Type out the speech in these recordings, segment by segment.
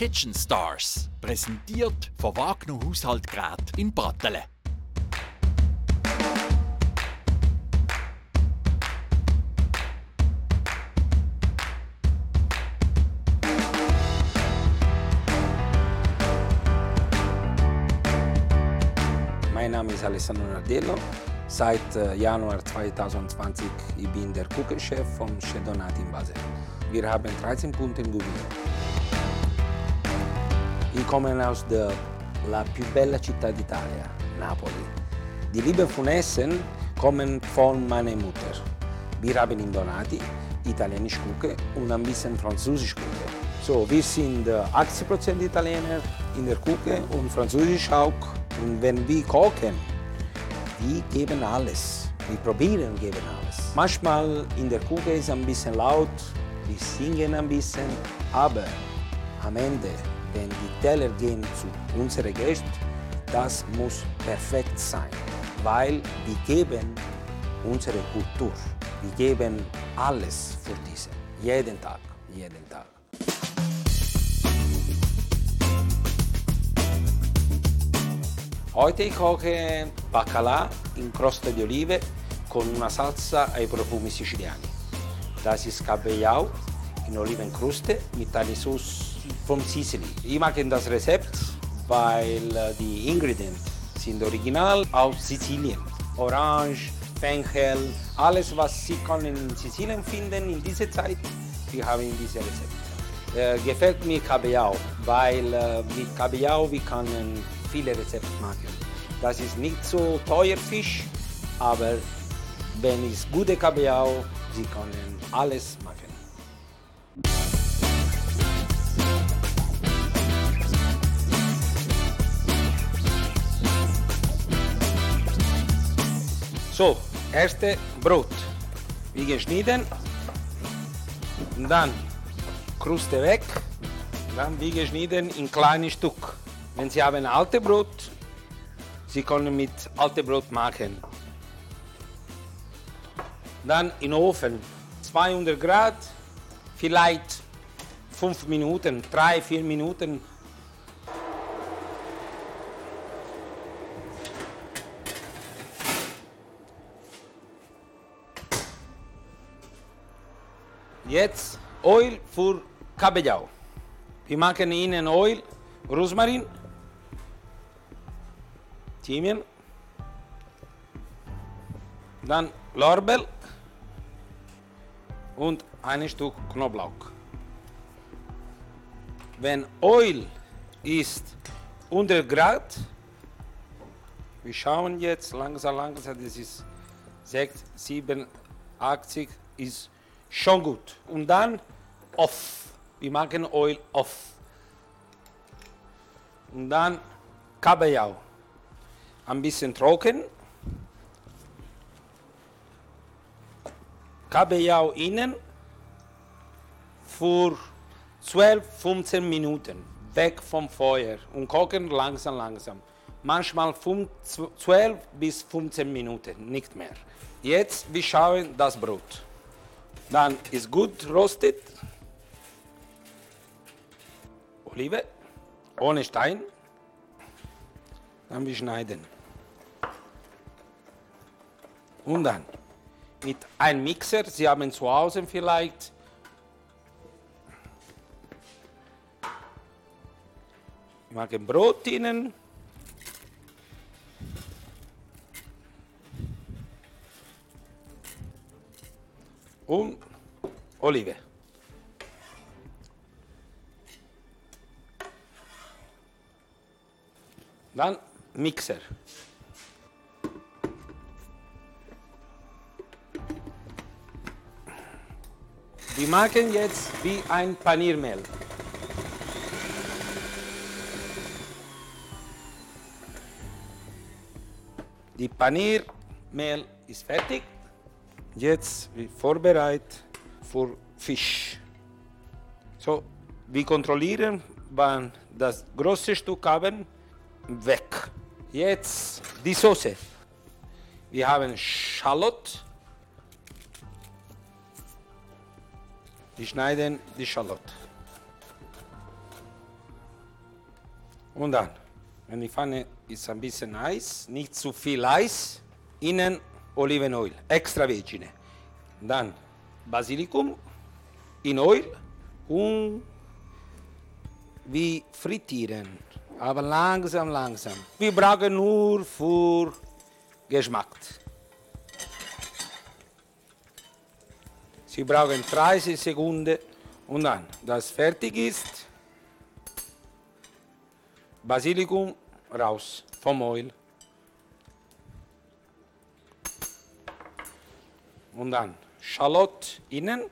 Kitchen Stars, präsentiert von Wagner Haushaltgerät in Brattelen. Mein Name ist Alessandro Nardello. Seit äh, Januar 2020 ich bin der Küchenchef vom Chedonati in Basel. Wir haben 13 Punkte in Gubino. Ich komme aus der la più bella città d'Italia, Napoli. Die Liebe von Essen kommen von meiner Mutter. Wir haben in Donati italienisch Küche und ein bisschen französisch Küche. So, wir sind äh, 80% Italiener in der Küche und Französisch auch. Und wenn wir kochen, wir geben alles. Wir probieren geben alles. Manchmal in der Küche ist ein bisschen laut, wir singen ein bisschen, aber am Ende, wenn die Teller gehen zu unseren Gästen, das muss perfekt sein, weil wir geben unsere Kultur. Wir geben alles für diese. Jeden Tag, jeden Tag. Heute ich koche Baccalà in crosta di olive con una salsa ai profumi siciliani. Das ist Kabeljau in Olivenkruste mit einer From Sicily. Ich mag das Rezept, weil äh, die Ingredienten sind original aus Sizilien. Orange, Fenchel, alles was Sie können in Sizilien finden in dieser Zeit, wir haben in diesem Rezept. Äh, gefällt mir Kabeljau, weil äh, mit Kabeljau wir können viele Rezepte machen. Das ist nicht so teuer Fisch, aber wenn es gute Kabeljau, Sie können alles machen. So, erste Brot. Wie geschnitten. Und dann Kruste weg. Dann wie geschnitten in kleine Stück. Wenn Sie haben alte Brot, Sie können mit alte Brot machen. Dann in den Ofen 200 Grad, vielleicht 5 Minuten, 3, 4 Minuten. Jetzt Öl für Kabeljau. Wir machen Ihnen Öl, Rosmarin, Thymian, dann Lorbeer und ein Stück Knoblauch. Wenn Öl ist 100 Grad, wir schauen jetzt langsam, langsam, das ist 6, 7, 80, ist schon gut. Und dann off. Wir machen Öl off. Und dann Kabeljau. Ein bisschen trocken. Kabeljau innen für 12, 15 Minuten weg vom Feuer und kochen langsam, langsam. Manchmal 12 bis 15 Minuten, nicht mehr. Jetzt wir schauen das Brot. Dann ist gut rostet. Olive ohne Stein. Dann wir schneiden. Und dann mit einem Mixer, Sie haben zu Hause vielleicht Ich mag ein Brot innen. Und Olive. Dann Mixer. Wir machen jetzt wie ein Paniermehl. Die Paniermehl ist fertig. Jetzt vorbereitet für Fisch. So, wir kontrollieren, wann das große Stück haben, weg. Jetzt die Soße. Wir haben Schallot. Wir schneiden die Schallot. Und dann, wenn die Pfanne ist ein bisschen heiß, nicht zu viel Eis, innen Olivenöl, extra Virgine. Dann Basilikum in Öl und wir frittieren, aber langsam, langsam. Wir brauchen nur für Geschmack. Sie brauchen 30 Sekunden und dann, das fertig ist, Basilikum raus vom Öl. Und dann Schalott innen.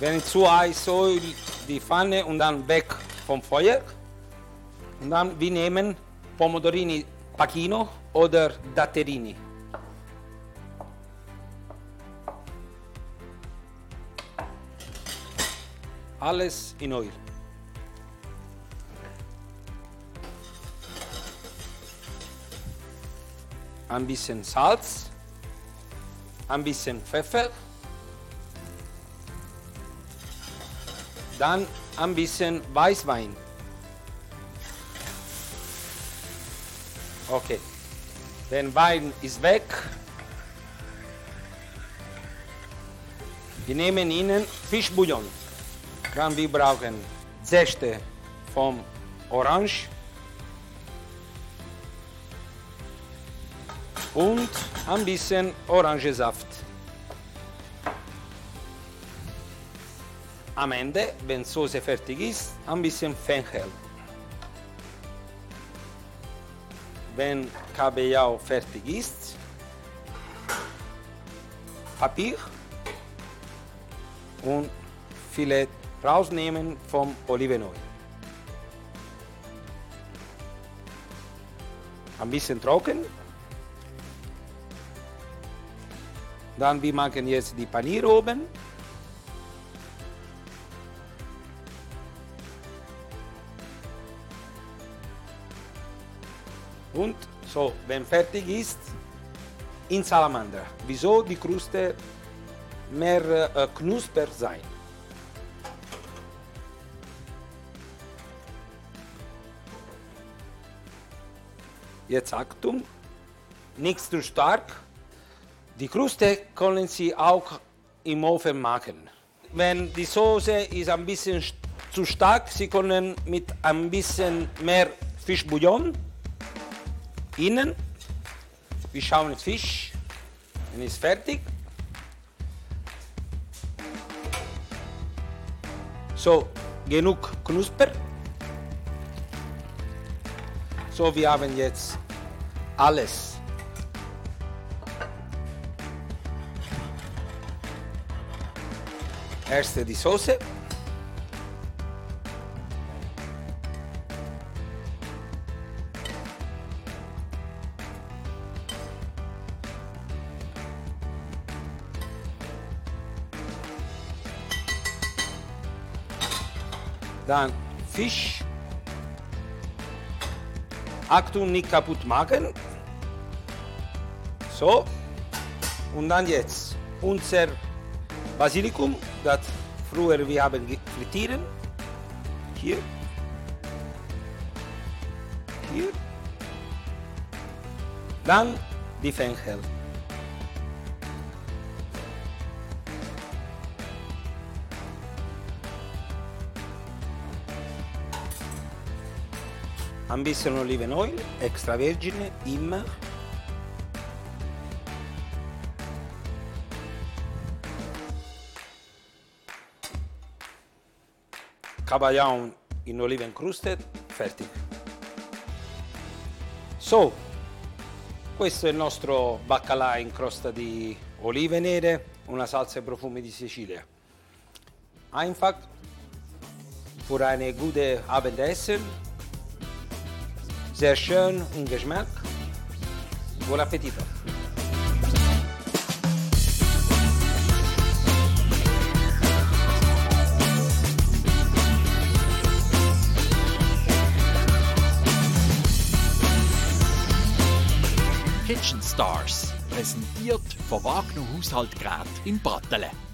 Wenn zu heiß Öl die Pfanne und dann weg vom Feuer. Und dann wir nehmen Pomodorini Pacchino oder Datterini. Alles in Öl. Ein bisschen Salz, ein bisschen Pfeffer, dann ein bisschen Weißwein. Okay, der Wein ist weg. Wir nehmen Ihnen Fischbouillon. Dann wir brauchen Säste vom Orange und ein bisschen Orangensaft. Am Ende, wenn die Soße fertig ist, ein bisschen Fenchel. Wenn Kabeljau fertig ist, Papier und Filet rausnehmen vom Olivenöl. Ein bisschen trocken. Dann wir machen jetzt die Panier oben. Und so, wenn fertig ist, in Salamander. Wieso die Kruste mehr äh, knusper sein? Jetzt Achtung, nicht zu stark. Die Kruste können Sie auch im Ofen machen. Wenn die Soße ist ein bisschen zu stark, Sie können mit ein bisschen mehr Fischbouillon innen. Wir schauen jetzt Fisch, dann ist fertig. So, genug Knusper. So, wir haben jetzt alles. Erste die Soße. Dann Fisch. Achtung, nicht kaputt machen. So. Und dann jetzt unser Basilikum, das früher wir haben frittieren. Hier. Hier. Dann die Fenchel. ein bisschen Olivenöl, extra vergine, immer. Kabeljau in olivencrusted, fertig. So, questo è il nostro baccalà in crosta di olive nere, una salsa e profumi di Sicilia. Einfach für eine gute Abendessen sehr schön und Geschmack. Buon appetito! Stars, präsentiert von Wagner Haushaltgerät in Brattelen.